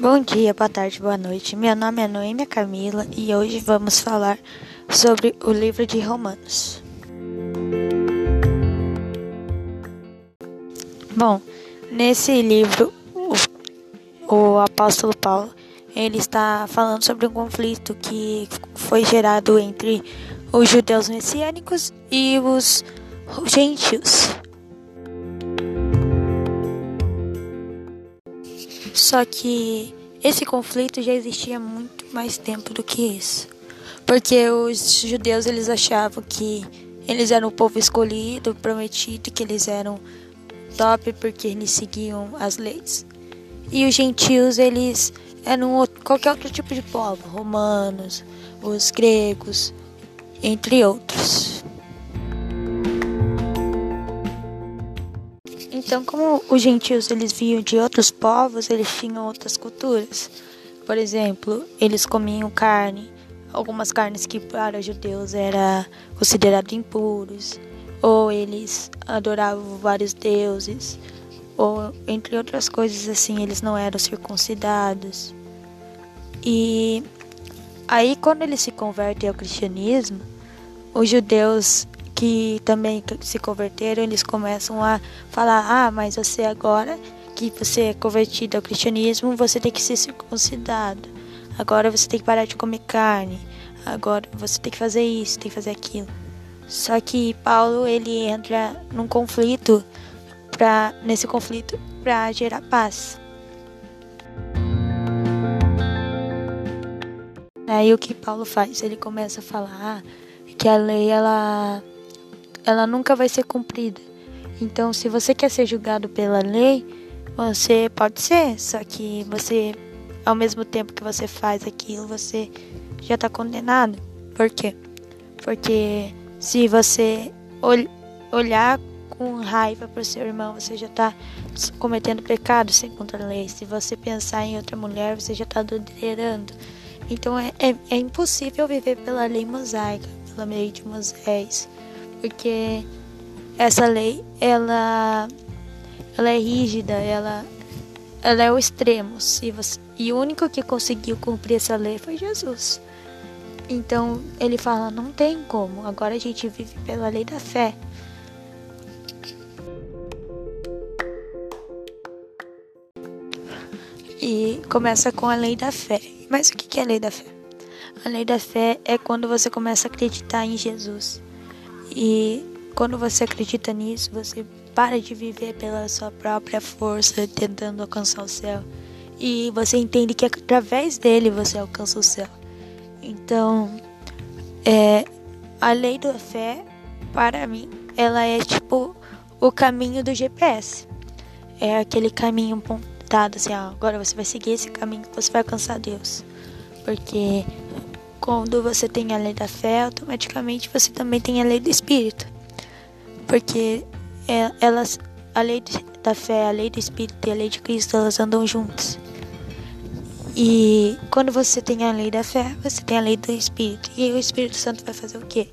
Bom dia, boa tarde, boa noite. Meu nome é Noêmia Camila e hoje vamos falar sobre o livro de Romanos. Bom, nesse livro, o, o apóstolo Paulo ele está falando sobre um conflito que foi gerado entre os judeus messiânicos e os gentios. Só que esse conflito já existia muito mais tempo do que isso. Porque os judeus eles achavam que eles eram o povo escolhido, prometido, que eles eram top porque eles seguiam as leis. E os gentios eles eram qualquer outro tipo de povo, romanos, os gregos, entre outros. Então, como os gentios eles vinham de outros povos, eles tinham outras culturas. Por exemplo, eles comiam carne, algumas carnes que para os judeus era considerado impuros, ou eles adoravam vários deuses, ou entre outras coisas assim, eles não eram circuncidados. E aí quando eles se convertem ao cristianismo, os judeus que também se converteram, eles começam a falar: ah, mas você agora que você é convertido ao cristianismo, você tem que ser circuncidado. Agora você tem que parar de comer carne. Agora você tem que fazer isso, tem que fazer aquilo. Só que Paulo ele entra num conflito para nesse conflito para gerar paz. Aí o que Paulo faz? Ele começa a falar que a lei ela ela nunca vai ser cumprida. Então, se você quer ser julgado pela lei, você pode ser, só que você, ao mesmo tempo que você faz aquilo, você já está condenado. Por quê? Porque se você ol olhar com raiva para o seu irmão, você já está cometendo pecado sem contra a lei. Se você pensar em outra mulher, você já está adulterando. Então é, é, é impossível viver pela lei mosaica, pela lei de Moisés porque essa lei ela ela é rígida, ela ela é o extremo. Se você, e o único que conseguiu cumprir essa lei foi Jesus. Então ele fala, não tem como. Agora a gente vive pela lei da fé. E começa com a lei da fé. Mas o que é a lei da fé? A lei da fé é quando você começa a acreditar em Jesus. E quando você acredita nisso, você para de viver pela sua própria força, tentando alcançar o céu. E você entende que através dele você alcança o céu. Então, é, a lei da fé, para mim, ela é tipo o caminho do GPS. É aquele caminho apontado assim, ó, agora você vai seguir esse caminho que você vai alcançar Deus. Porque quando você tem a lei da fé, automaticamente você também tem a lei do espírito. Porque é, elas, a lei da fé, a lei do espírito e a lei de Cristo, elas andam juntas. E quando você tem a lei da fé, você tem a lei do espírito. E o Espírito Santo vai fazer o quê?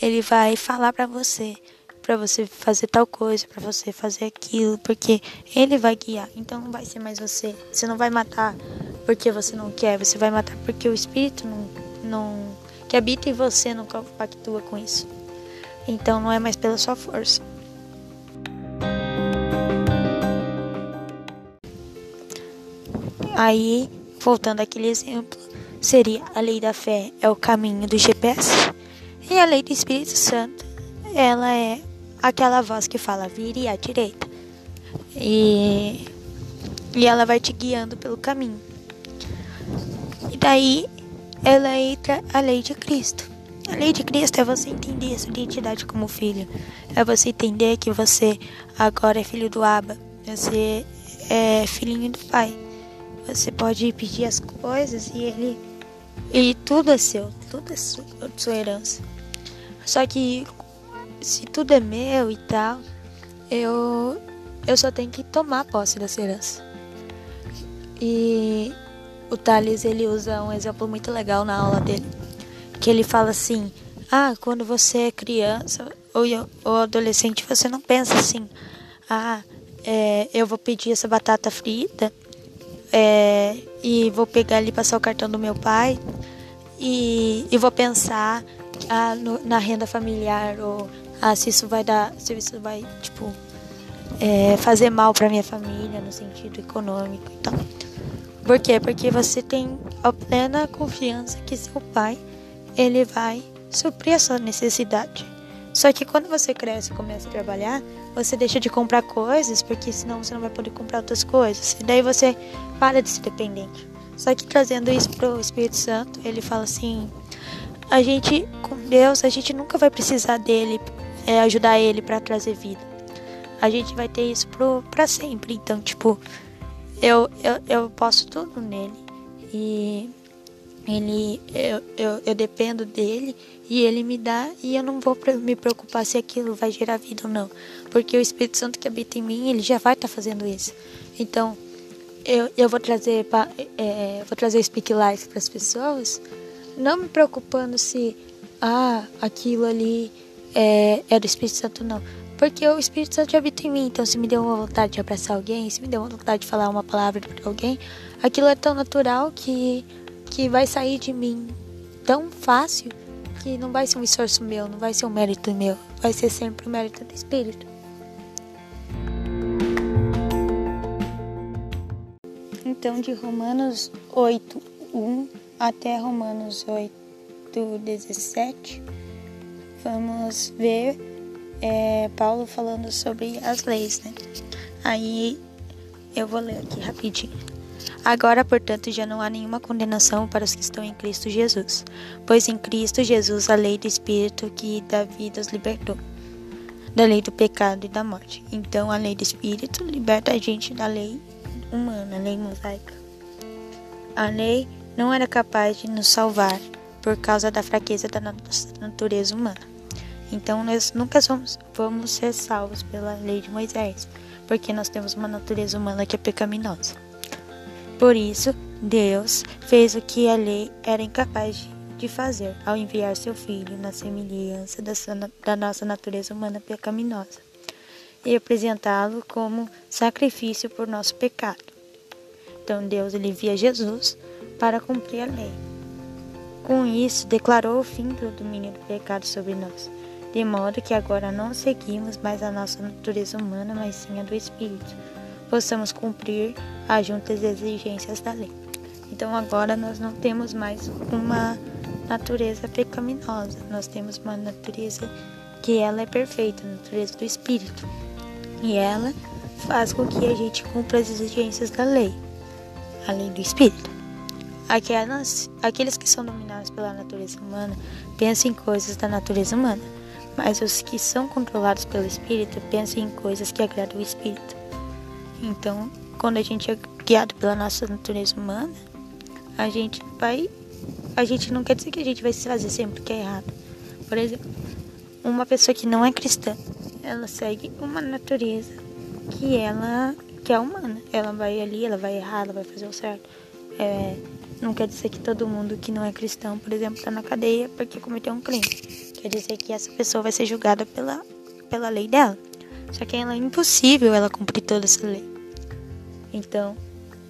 Ele vai falar para você, para você fazer tal coisa, para você fazer aquilo, porque ele vai guiar. Então não vai ser mais você. Você não vai matar porque você não quer, você vai matar porque o espírito não não que habita em você não compactua com isso. Então não é mais pela sua força. Aí, voltando àquele exemplo, seria a lei da fé é o caminho do GPS e a lei do Espírito Santo, ela é aquela voz que fala vire à direita. E e ela vai te guiando pelo caminho. E daí ela entra a lei de Cristo. A lei de Cristo é você entender sua identidade como filho. É você entender que você agora é filho do Abba. Você é filhinho do Pai. Você pode pedir as coisas e ele. E tudo é seu. Tudo é sua, sua herança. Só que se tudo é meu e tal, eu, eu só tenho que tomar posse dessa herança. E o Thales ele usa um exemplo muito legal na aula dele, que ele fala assim: "Ah, quando você é criança ou, ou adolescente, você não pensa assim: ah, é, eu vou pedir essa batata frita é, e vou pegar ali passar o cartão do meu pai e, e vou pensar ah, no, na renda familiar ou ah, se isso vai dar, se isso vai tipo é, fazer mal para minha família no sentido econômico e tal. Por quê? Porque você tem a plena confiança que seu pai ele vai suprir a sua necessidade. Só que quando você cresce e começa a trabalhar, você deixa de comprar coisas, porque senão você não vai poder comprar outras coisas. E daí você para de ser dependente. Só que trazendo isso pro Espírito Santo, ele fala assim: a gente, com Deus, a gente nunca vai precisar dele, é, ajudar ele para trazer vida. A gente vai ter isso pro, pra sempre. Então, tipo, eu, eu, eu posso tudo nele. E ele, eu, eu, eu dependo dele e ele me dá e eu não vou me preocupar se aquilo vai gerar vida ou não, porque o Espírito Santo que habita em mim, ele já vai estar tá fazendo isso. Então, eu, eu vou trazer pra, é, vou trazer Speak Life para as pessoas, não me preocupando se ah, aquilo ali é, é do Espírito Santo não, porque o Espírito Santo habita em mim, então se me deu uma vontade de abraçar alguém, se me deu uma vontade de falar uma palavra para alguém, aquilo é tão natural que que vai sair de mim tão fácil que não vai ser um esforço meu, não vai ser um mérito meu, vai ser sempre o um mérito do Espírito. Então, de Romanos 8, 1 até Romanos 8, 17, vamos ver é, Paulo falando sobre as leis, né? Aí eu vou ler aqui rapidinho. Agora, portanto, já não há nenhuma condenação para os que estão em Cristo Jesus, pois em Cristo Jesus a lei do Espírito que da vida os libertou, da lei do pecado e da morte. Então, a lei do Espírito liberta a gente da lei humana, a lei mosaica. A lei não era capaz de nos salvar por causa da fraqueza da nossa natureza humana. Então, nós nunca somos, vamos ser salvos pela lei de Moisés, porque nós temos uma natureza humana que é pecaminosa. Por isso, Deus fez o que a lei era incapaz de fazer ao enviar seu Filho na semelhança da nossa natureza humana pecaminosa e apresentá-lo como sacrifício por nosso pecado. Então Deus ele envia Jesus para cumprir a lei. Com isso, declarou o fim do domínio do pecado sobre nós, de modo que agora não seguimos mais a nossa natureza humana, mas sim a do Espírito possamos cumprir as juntas exigências da lei. Então agora nós não temos mais uma natureza pecaminosa, nós temos uma natureza que ela é perfeita, a natureza do Espírito. E ela faz com que a gente cumpra as exigências da lei, a lei do Espírito. Aquelas, aqueles que são dominados pela natureza humana pensam em coisas da natureza humana, mas os que são controlados pelo Espírito pensam em coisas que agradam o Espírito. Então, quando a gente é guiado pela nossa natureza humana, a gente vai. A gente não quer dizer que a gente vai se fazer sempre o que é errado. Por exemplo, uma pessoa que não é cristã, ela segue uma natureza que ela que é humana. Ela vai ali, ela vai errar, ela vai fazer o certo. É, não quer dizer que todo mundo que não é cristão, por exemplo, está na cadeia porque cometeu um crime. Quer dizer que essa pessoa vai ser julgada pela, pela lei dela. Só que ela é impossível ela cumprir toda essa lei. Então,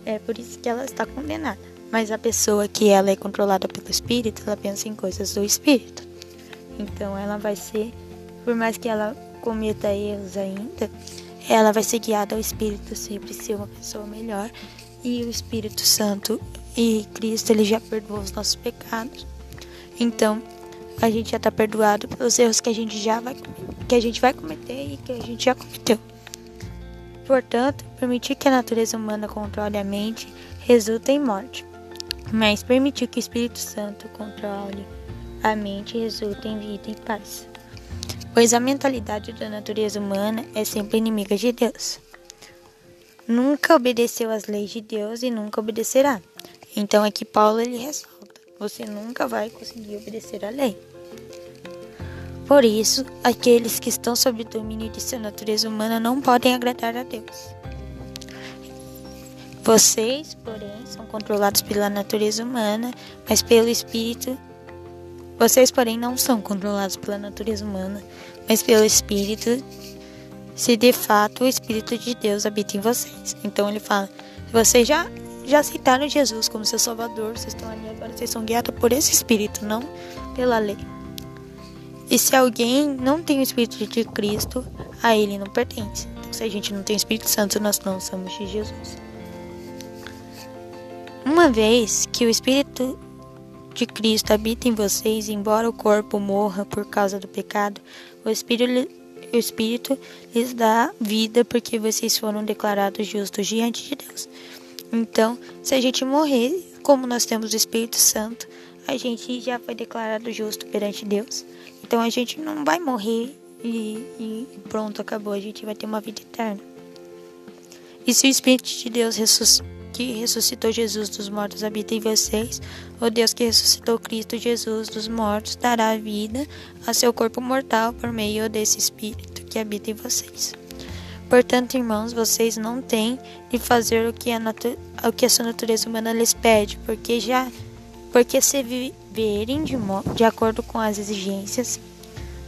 é por isso que ela está condenada. Mas a pessoa que ela é controlada pelo espírito, ela pensa em coisas do espírito. Então, ela vai ser, por mais que ela cometa erros ainda, ela vai ser guiada ao espírito sempre ser uma pessoa melhor. E o Espírito Santo e Cristo, ele já perdoou os nossos pecados. Então, a gente já está perdoado pelos erros que a gente já vai que a gente vai cometer e que a gente já cometeu. Portanto, permitir que a natureza humana controle a mente resulta em morte, mas permitir que o Espírito Santo controle a mente resulta em vida e paz. Pois a mentalidade da natureza humana é sempre inimiga de Deus. Nunca obedeceu às leis de Deus e nunca obedecerá. Então aqui Paulo ele ressalta: você nunca vai conseguir obedecer à lei. Por isso, aqueles que estão sob o domínio de sua natureza humana não podem agradar a Deus. Vocês, porém, são controlados pela natureza humana, mas pelo Espírito. Vocês, porém, não são controlados pela natureza humana, mas pelo Espírito, se de fato o Espírito de Deus habita em vocês. Então ele fala: vocês já já aceitaram Jesus como seu Salvador, vocês estão ali agora, vocês são guiados por esse Espírito, não pela lei. E se alguém não tem o Espírito de Cristo, a ele não pertence. Então, se a gente não tem o Espírito Santo, nós não somos de Jesus. Uma vez que o Espírito de Cristo habita em vocês, embora o corpo morra por causa do pecado, o Espírito, o Espírito lhes dá vida porque vocês foram declarados justos diante de Deus. Então, se a gente morrer, como nós temos o Espírito Santo, a gente já foi declarado justo perante Deus. Então a gente não vai morrer e, e pronto, acabou. A gente vai ter uma vida eterna. E se o Espírito de Deus que ressuscitou Jesus dos mortos habita em vocês, o Deus que ressuscitou Cristo Jesus dos mortos dará vida a seu corpo mortal por meio desse Espírito que habita em vocês. Portanto, irmãos, vocês não têm de fazer o que a, o que a sua natureza humana lhes pede, porque já porque se viverem de, de acordo com as exigências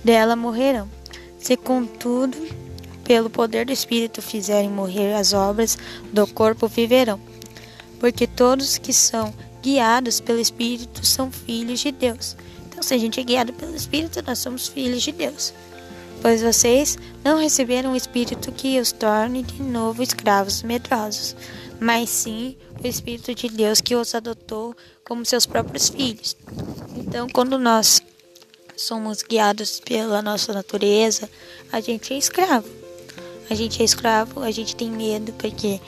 dela morrerão. Se contudo pelo poder do Espírito fizerem morrer as obras do corpo, viverão porque todos que são guiados pelo Espírito são filhos de Deus. Então, se a gente é guiado pelo Espírito, nós somos filhos de Deus. Pois vocês não receberam o Espírito que os torne de novo escravos medrosos, mas sim o Espírito de Deus que os adotou como seus próprios filhos. Então, quando nós somos guiados pela nossa natureza, a gente é escravo. A gente é escravo, a gente tem medo, porque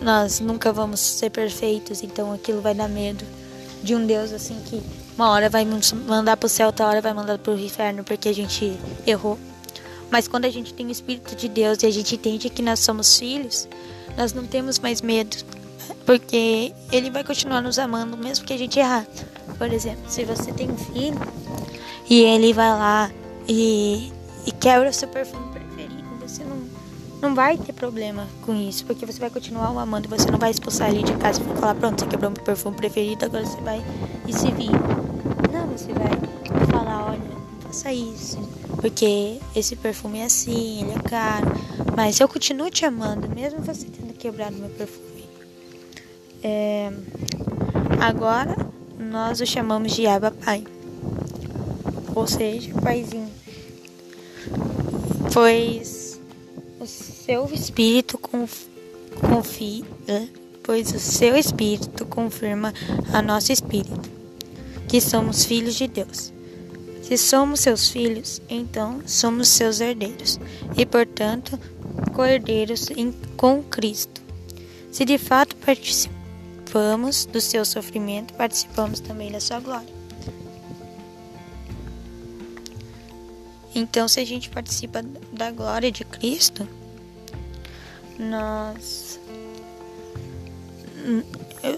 nós nunca vamos ser perfeitos, então aquilo vai dar medo de um Deus assim que uma hora vai mandar para o céu, outra hora vai mandar para o inferno porque a gente errou. Mas quando a gente tem o Espírito de Deus e a gente entende que nós somos filhos, nós não temos mais medo, porque Ele vai continuar nos amando mesmo que a gente errar. Por exemplo, se você tem um filho e ele vai lá e, e quebra o seu perfume não vai ter problema com isso, porque você vai continuar o amando você não vai expulsar ele de casa e falar, pronto, você quebrou meu perfume preferido, agora você vai e se vir. Não, você vai não faça isso, porque esse perfume é assim, ele é caro, mas eu continuo te amando, mesmo você tendo quebrado meu perfume. É, agora nós o chamamos de Abba Pai, ou seja, paizinho. Pois o seu espírito confia, pois o seu espírito confirma a nosso espírito, que somos filhos de Deus. Se somos seus filhos, então somos seus herdeiros e, portanto, co-herdeiros com Cristo. Se de fato participamos do seu sofrimento, participamos também da sua glória. Então, se a gente participa da glória de Cristo, nós.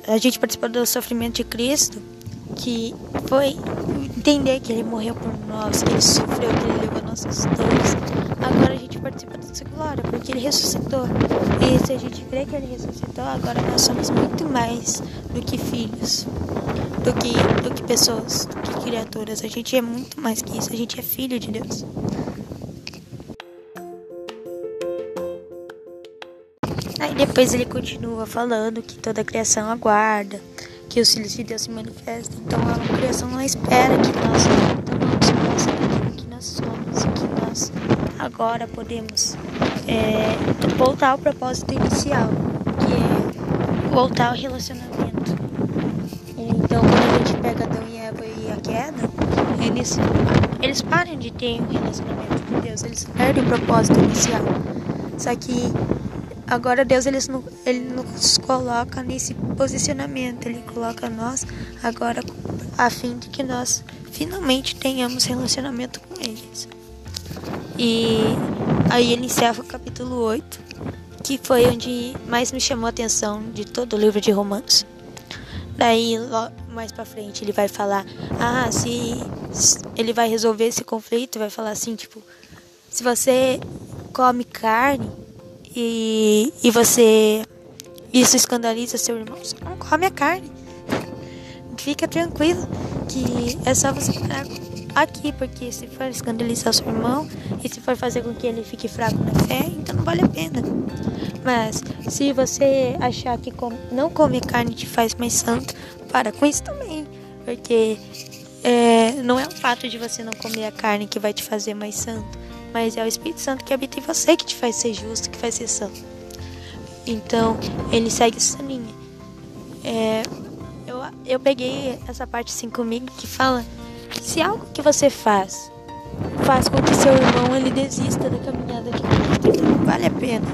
A gente participa do sofrimento de Cristo, que foi entender que Ele morreu por nós, que Ele sofreu, que Ele levou nossas dores. Agora a gente participa dessa glória, porque Ele ressuscitou. E se a gente crê que Ele ressuscitou, agora nós somos muito mais do que filhos, do que, do que pessoas, do que criaturas. A gente é muito mais que isso, a gente é filho de Deus. Aí depois ele continua falando que toda a criação aguarda, que os filhos de Deus se manifestam. Então a criação não espera que nós tomamos posse que nós somos que nós agora podemos é, voltar ao propósito inicial, que é voltar ao relacionamento. Então quando a gente pega Adão e Eva e a queda, eles, eles param de ter um relacionamento com Deus, eles perdem o propósito inicial. Só que agora Deus ele, ele nos coloca nesse posicionamento, ele coloca nós agora a fim de que nós finalmente tenhamos relacionamento com eles. E aí ele encerra o capítulo 8, que foi onde mais me chamou a atenção de todo o livro de Romanos. Daí, mais pra frente, ele vai falar: Ah, se ele vai resolver esse conflito, vai falar assim: Tipo, se você come carne e, e você. Isso escandaliza seu irmão, você não come a carne. Fica tranquilo que é só você parar aqui, porque se for escandalizar seu irmão e se for fazer com que ele fique fraco na fé, então não vale a pena. Mas se você achar que não comer carne te faz mais santo, para com isso também, porque é, não é o fato de você não comer a carne que vai te fazer mais santo, mas é o Espírito Santo que habita em você que te faz ser justo, que faz ser santo. Então, ele segue essa linha. É, eu, eu peguei essa parte assim comigo que fala se algo que você faz faz com que seu irmão ele desista da caminhada então não vale a pena.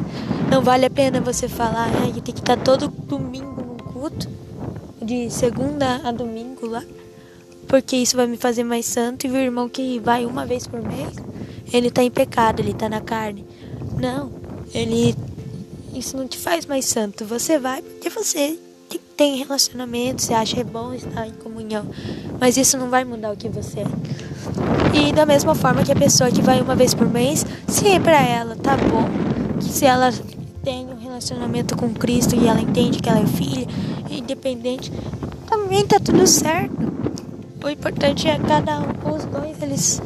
Não vale a pena você falar, ah, tem que estar todo domingo no culto, de segunda a domingo lá, porque isso vai me fazer mais santo. E o irmão que vai uma vez por mês, ele está em pecado, ele está na carne. Não, ele. Isso não te faz mais santo. Você vai porque você tem relacionamento, você acha é bom estar em comunhão, mas isso não vai mudar o que você é. E da mesma forma que a pessoa que vai uma vez por mês, se para ela tá bom, que se ela tem um relacionamento com Cristo e ela entende que ela é filha, independente, também tá tudo certo. O importante é cada um, os dois, eles,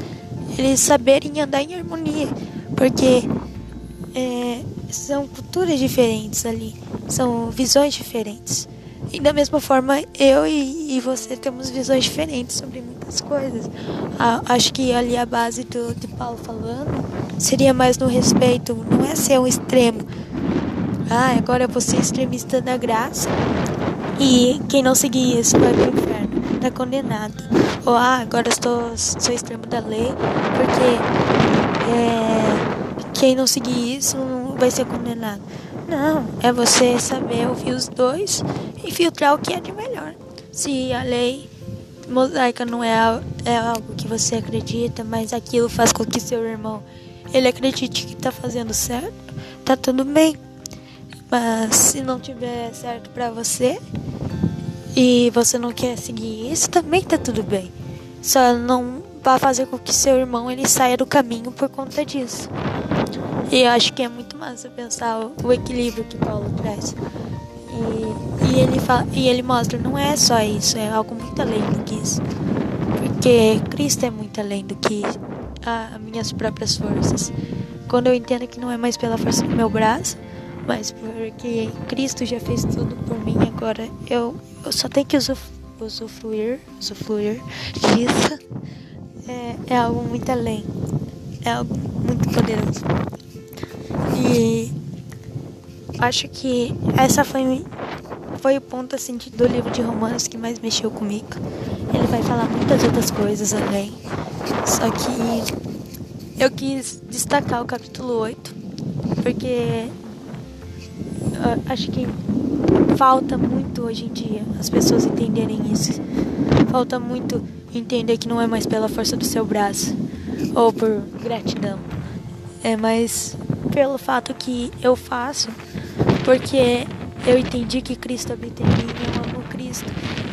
eles saberem andar em harmonia, porque é, são culturas diferentes ali, são visões diferentes. E da mesma forma, eu e, e você temos visões diferentes sobre muitas coisas. acho que ali a base do, de Paulo falando seria mais no respeito, não é ser um extremo. Ah, agora vou ser extremista da graça. E quem não seguir isso vai pro inferno, tá condenado. Ou ah, agora estou, sou extremo da lei, porque é, quem não seguir isso vai ser condenado. Não, é você saber ouvir os dois e filtrar o que é de melhor. Se a lei mosaica não é, é algo que você acredita, mas aquilo faz com que seu irmão ele acredite que está fazendo certo, tá tudo bem. Mas se não tiver certo para você e você não quer seguir isso, também tá tudo bem. Só não vá fazer com que seu irmão ele saia do caminho por conta disso. E eu acho que é muito massa pensar o, o equilíbrio que Paulo traz. E, e, ele fala, e ele mostra, não é só isso, é algo muito além do que isso. Porque Cristo é muito além do que as minhas próprias forças. Quando eu entendo que não é mais pela força do meu braço, mas porque Cristo já fez tudo por mim, agora eu, eu só tenho que usufruir, usufruir disso. É, é algo muito além. É algo muito poderoso. E acho que essa foi, foi o ponto assim do livro de romanos que mais mexeu comigo. Ele vai falar muitas outras coisas além. Só que eu quis destacar o capítulo 8, porque acho que falta muito hoje em dia as pessoas entenderem isso. Falta muito entender que não é mais pela força do seu braço ou por gratidão. É mais pelo fato que eu faço, porque eu entendi que Cristo habita em mim, eu amo Cristo.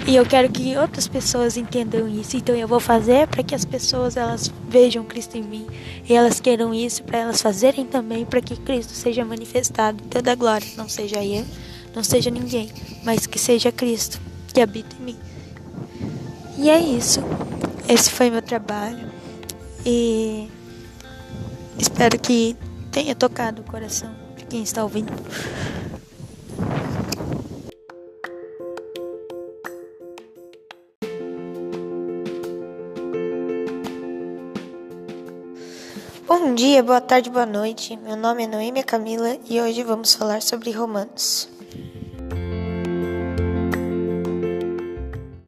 E eu quero que outras pessoas entendam isso. Então eu vou fazer para que as pessoas elas vejam Cristo em mim e elas queiram isso para elas fazerem também para que Cristo seja manifestado. Toda a glória não seja eu, não seja ninguém, mas que seja Cristo que habita em mim. E é isso. Esse foi meu trabalho. E espero que tenha tocado o coração de quem está ouvindo. Bom dia, boa tarde, boa noite. Meu nome é Noêmia Camila e hoje vamos falar sobre Romanos.